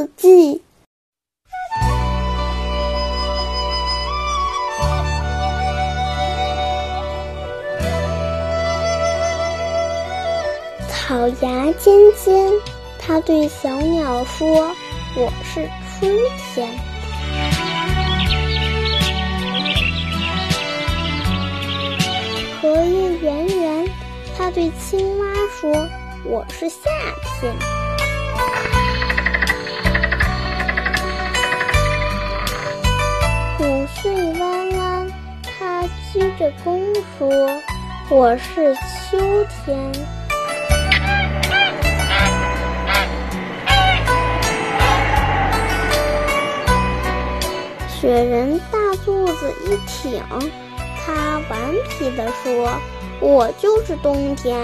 四季。草芽尖尖，它对小鸟说：“我是春天。”荷叶圆圆，它对青蛙说：“我是夏天。”鞠着躬说：“我是秋天。”雪人大肚子一挺，他顽皮地说：“我就是冬天。”